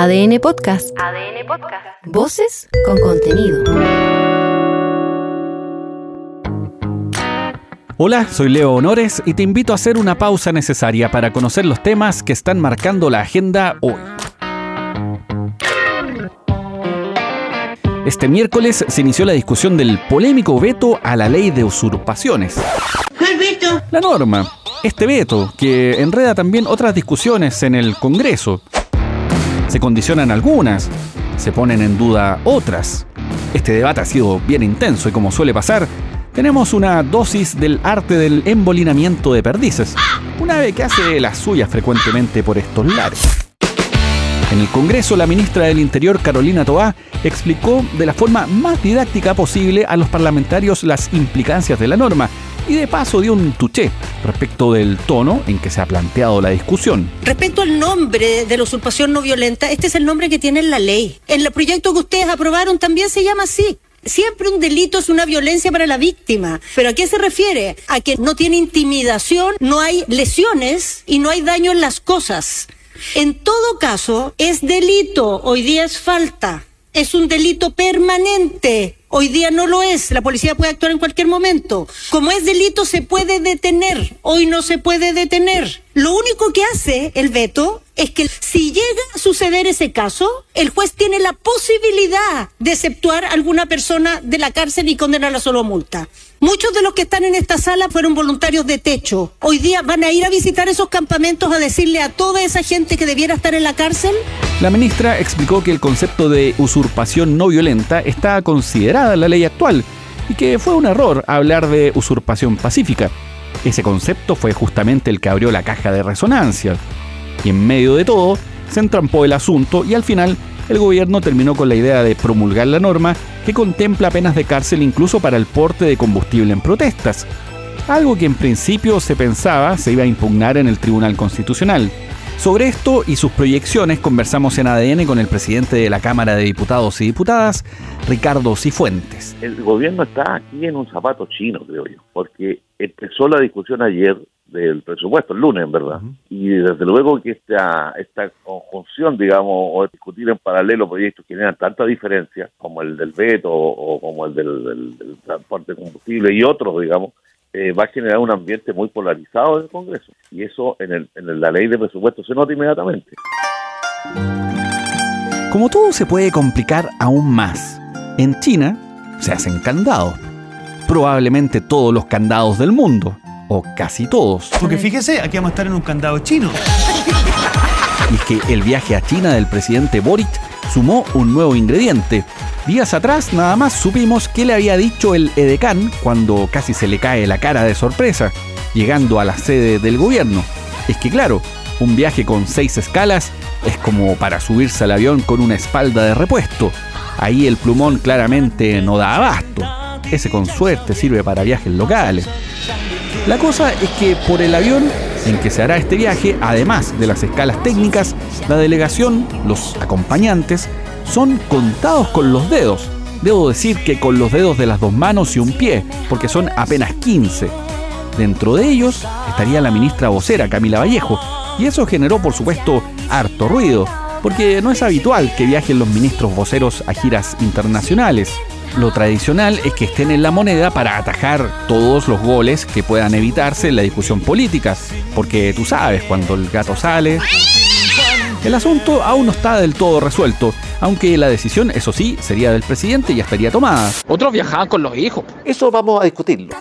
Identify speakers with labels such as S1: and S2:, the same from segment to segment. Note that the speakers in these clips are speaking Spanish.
S1: ADN Podcast. ADN Podcast. Voces con contenido.
S2: Hola, soy Leo Honores y te invito a hacer una pausa necesaria para conocer los temas que están marcando la agenda hoy. Este miércoles se inició la discusión del polémico veto a la ley de usurpaciones.
S3: ¿Cuál veto?
S2: La norma, este veto, que enreda también otras discusiones en el Congreso. Se condicionan algunas, se ponen en duda otras. Este debate ha sido bien intenso y como suele pasar, tenemos una dosis del arte del embolinamiento de perdices, una ave que hace las suyas frecuentemente por estos lares. En el Congreso, la ministra del Interior, Carolina Toá, explicó de la forma más didáctica posible a los parlamentarios las implicancias de la norma y de paso dio un tuché respecto del tono en que se ha planteado la discusión.
S3: Respecto al nombre de la usurpación no violenta, este es el nombre que tiene en la ley. En el proyecto que ustedes aprobaron también se llama así. Siempre un delito es una violencia para la víctima. ¿Pero a qué se refiere? A que no tiene intimidación, no hay lesiones y no hay daño en las cosas. En todo caso, es delito, hoy día es falta, es un delito permanente. Hoy día no lo es, la policía puede actuar en cualquier momento. Como es delito se puede detener, hoy no se puede detener. Lo único que hace el veto es que si llega a suceder ese caso, el juez tiene la posibilidad de exceptuar a alguna persona de la cárcel y condenarla solo a multa. Muchos de los que están en esta sala fueron voluntarios de techo. Hoy día van a ir a visitar esos campamentos a decirle a toda esa gente que debiera estar en la cárcel.
S2: La ministra explicó que el concepto de usurpación no violenta está considerada en la ley actual y que fue un error hablar de usurpación pacífica. Ese concepto fue justamente el que abrió la caja de resonancia. Y en medio de todo, se entrampó el asunto y al final el gobierno terminó con la idea de promulgar la norma que contempla penas de cárcel incluso para el porte de combustible en protestas, algo que en principio se pensaba se iba a impugnar en el Tribunal Constitucional. Sobre esto y sus proyecciones conversamos en ADN con el presidente de la Cámara de Diputados y Diputadas, Ricardo Cifuentes.
S4: El gobierno está aquí en un zapato chino, creo yo, porque empezó la discusión ayer del presupuesto, el lunes, en verdad. Y desde luego que esta, esta conjunción, digamos, o discutir en paralelo proyectos que generan tanta diferencia, como el del veto o, como el del, transporte de combustible y otros, digamos, eh, va a generar un ambiente muy polarizado en el Congreso. Y eso en, el, en la ley de presupuesto se nota inmediatamente.
S2: Como todo se puede complicar aún más, en China se hacen candados. Probablemente todos los candados del mundo o casi todos.
S5: Porque fíjese, aquí vamos a estar en un candado chino.
S2: Y es que el viaje a China del presidente Boric sumó un nuevo ingrediente. Días atrás nada más supimos qué le había dicho el edecán cuando casi se le cae la cara de sorpresa, llegando a la sede del gobierno. Es que claro, un viaje con seis escalas es como para subirse al avión con una espalda de repuesto. Ahí el plumón claramente no da abasto. Ese con suerte sirve para viajes locales. La cosa es que por el avión en que se hará este viaje, además de las escalas técnicas, la delegación, los acompañantes, son contados con los dedos. Debo decir que con los dedos de las dos manos y un pie, porque son apenas 15. Dentro de ellos estaría la ministra vocera, Camila Vallejo, y eso generó, por supuesto, harto ruido, porque no es habitual que viajen los ministros voceros a giras internacionales lo tradicional es que estén en la moneda para atajar todos los goles que puedan evitarse en la discusión política, porque tú sabes, cuando el gato sale... El asunto aún no está del todo resuelto, aunque la decisión, eso sí, sería del presidente y ya estaría tomada.
S6: Otros viajaban con los hijos.
S7: Eso vamos a discutirlo.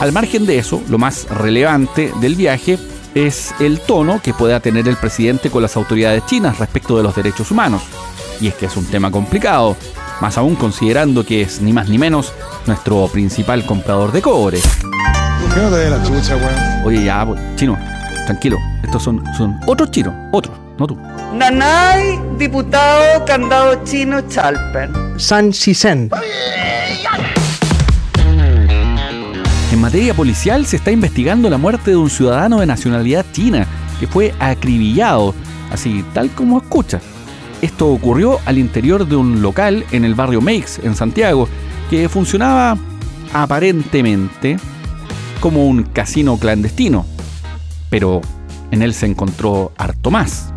S2: Al margen de eso, lo más relevante del viaje es el tono que pueda tener el presidente con las autoridades chinas respecto de los derechos humanos. Y es que es un tema complicado, más aún considerando que es ni más ni menos nuestro principal comprador de cobre.
S8: ¿Por qué no te la chucha, weón?
S2: Oye, ya, chino, tranquilo. Estos son, son otros chinos, otros, no tú.
S9: Nanay, diputado, candado chino, Chalper.
S5: San Sisen.
S2: En materia policial se está investigando la muerte de un ciudadano de nacionalidad china que fue acribillado, así tal como escucha. Esto ocurrió al interior de un local en el barrio Meix, en Santiago, que funcionaba aparentemente como un casino clandestino, pero en él se encontró harto más.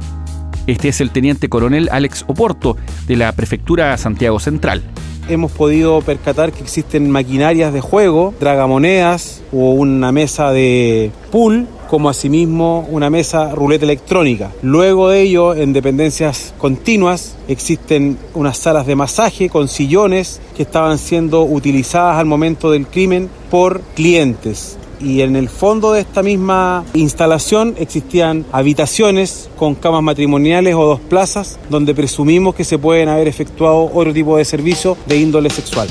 S2: Este es el teniente coronel Alex Oporto de la Prefectura Santiago Central
S6: hemos podido percatar que existen maquinarias de juego, dragamonedas o una mesa de pool como asimismo una mesa ruleta electrónica. Luego de ello, en dependencias continuas, existen unas salas de masaje con sillones que estaban siendo utilizadas al momento del crimen por clientes y en el fondo de esta misma instalación existían habitaciones con camas matrimoniales o dos plazas donde presumimos que se pueden haber efectuado otro tipo de servicio de índole sexual.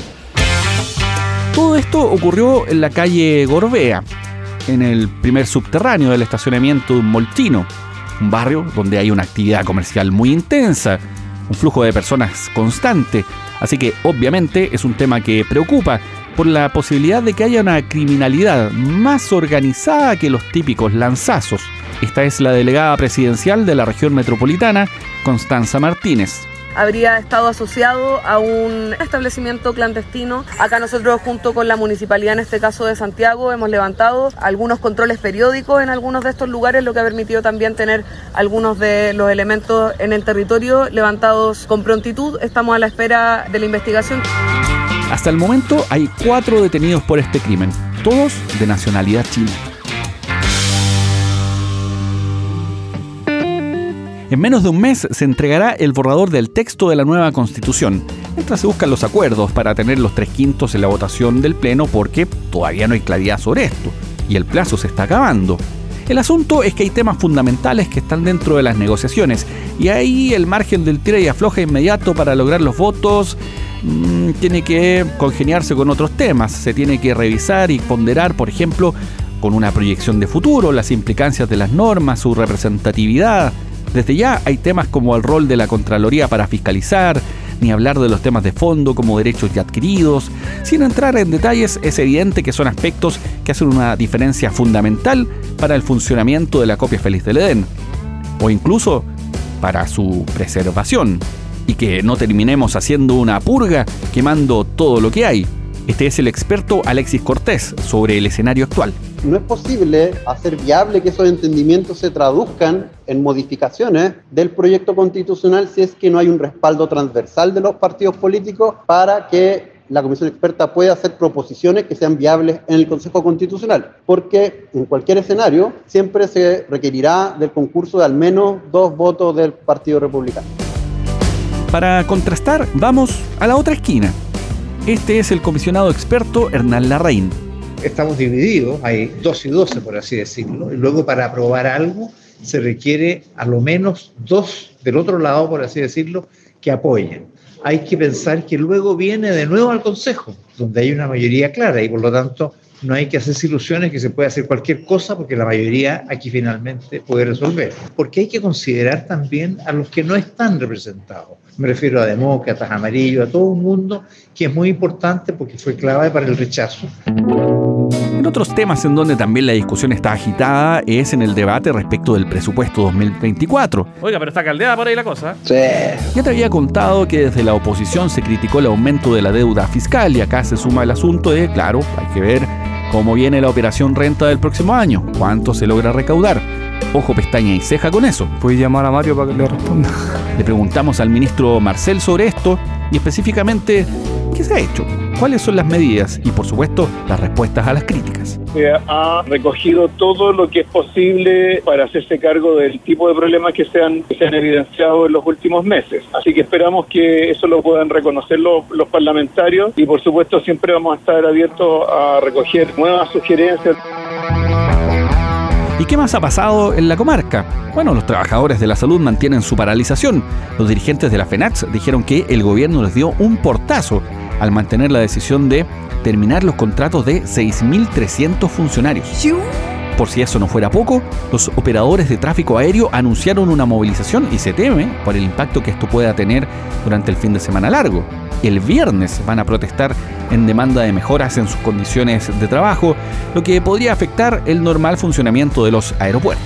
S2: Todo esto ocurrió en la calle Gorbea, en el primer subterráneo del estacionamiento de un moltino, un barrio donde hay una actividad comercial muy intensa, un flujo de personas constante, así que obviamente es un tema que preocupa por la posibilidad de que haya una criminalidad más organizada que los típicos lanzazos. Esta es la delegada presidencial de la región metropolitana, Constanza Martínez
S7: habría estado asociado a un establecimiento clandestino. Acá nosotros junto con la municipalidad, en este caso de Santiago, hemos levantado algunos controles periódicos en algunos de estos lugares, lo que ha permitido también tener algunos de los elementos en el territorio levantados con prontitud. Estamos a la espera de la investigación.
S2: Hasta el momento hay cuatro detenidos por este crimen, todos de nacionalidad china. En menos de un mes se entregará el borrador del texto de la nueva constitución, mientras se buscan los acuerdos para tener los tres quintos en la votación del Pleno porque todavía no hay claridad sobre esto, y el plazo se está acabando. El asunto es que hay temas fundamentales que están dentro de las negociaciones, y ahí el margen del tira y afloja inmediato para lograr los votos Mm, tiene que congeniarse con otros temas. Se tiene que revisar y ponderar, por ejemplo, con una proyección de futuro, las implicancias de las normas, su representatividad. Desde ya hay temas como el rol de la Contraloría para fiscalizar, ni hablar de los temas de fondo como derechos ya adquiridos. Sin entrar en detalles, es evidente que son aspectos que hacen una diferencia fundamental para el funcionamiento de la copia feliz del Edén, o incluso para su preservación y que no terminemos haciendo una purga quemando todo lo que hay. Este es el experto Alexis Cortés sobre el escenario actual.
S10: No es posible hacer viable que esos entendimientos se traduzcan en modificaciones del proyecto constitucional si es que no hay un respaldo transversal de los partidos políticos para que la comisión experta pueda hacer proposiciones que sean viables en el Consejo Constitucional, porque en cualquier escenario siempre se requerirá del concurso de al menos dos votos del Partido Republicano.
S2: Para contrastar, vamos a la otra esquina. Este es el comisionado experto Hernán Larraín.
S11: Estamos divididos, hay dos y 12 por así decirlo, y luego para aprobar algo se requiere a lo menos dos del otro lado, por así decirlo, que apoyen. Hay que pensar que luego viene de nuevo al Consejo, donde hay una mayoría clara y por lo tanto no hay que hacerse ilusiones que se puede hacer cualquier cosa porque la mayoría aquí finalmente puede resolver. Porque hay que considerar también a los que no están representados. Me refiero a demócratas, amarillos, a todo un mundo que es muy importante porque fue clave para el rechazo.
S2: En otros temas en donde también la discusión está agitada es en el debate respecto del presupuesto 2024.
S12: Oiga, pero está caldeada por ahí la cosa.
S10: Sí.
S2: Ya te había contado que desde la oposición se criticó el aumento de la deuda fiscal y acá se suma el asunto de, claro, hay que ver cómo viene la operación renta del próximo año, cuánto se logra recaudar. Ojo, pestaña y ceja con eso.
S6: Puedes llamar a Mario para que le responda.
S2: Le preguntamos al ministro Marcel sobre esto y específicamente qué se ha hecho, cuáles son las medidas y por supuesto las respuestas a las críticas.
S13: Se ha recogido todo lo que es posible para hacerse cargo del tipo de problemas que se han, se han evidenciado en los últimos meses. Así que esperamos que eso lo puedan reconocer los, los parlamentarios y por supuesto siempre vamos a estar abiertos a recoger nuevas sugerencias.
S2: ¿Y qué más ha pasado en la comarca? Bueno, los trabajadores de la salud mantienen su paralización. Los dirigentes de la FENAX dijeron que el gobierno les dio un portazo al mantener la decisión de terminar los contratos de 6.300 funcionarios. Por si eso no fuera poco, los operadores de tráfico aéreo anunciaron una movilización y se teme por el impacto que esto pueda tener durante el fin de semana largo el viernes van a protestar en demanda de mejoras en sus condiciones de trabajo, lo que podría afectar el normal funcionamiento de los aeropuertos.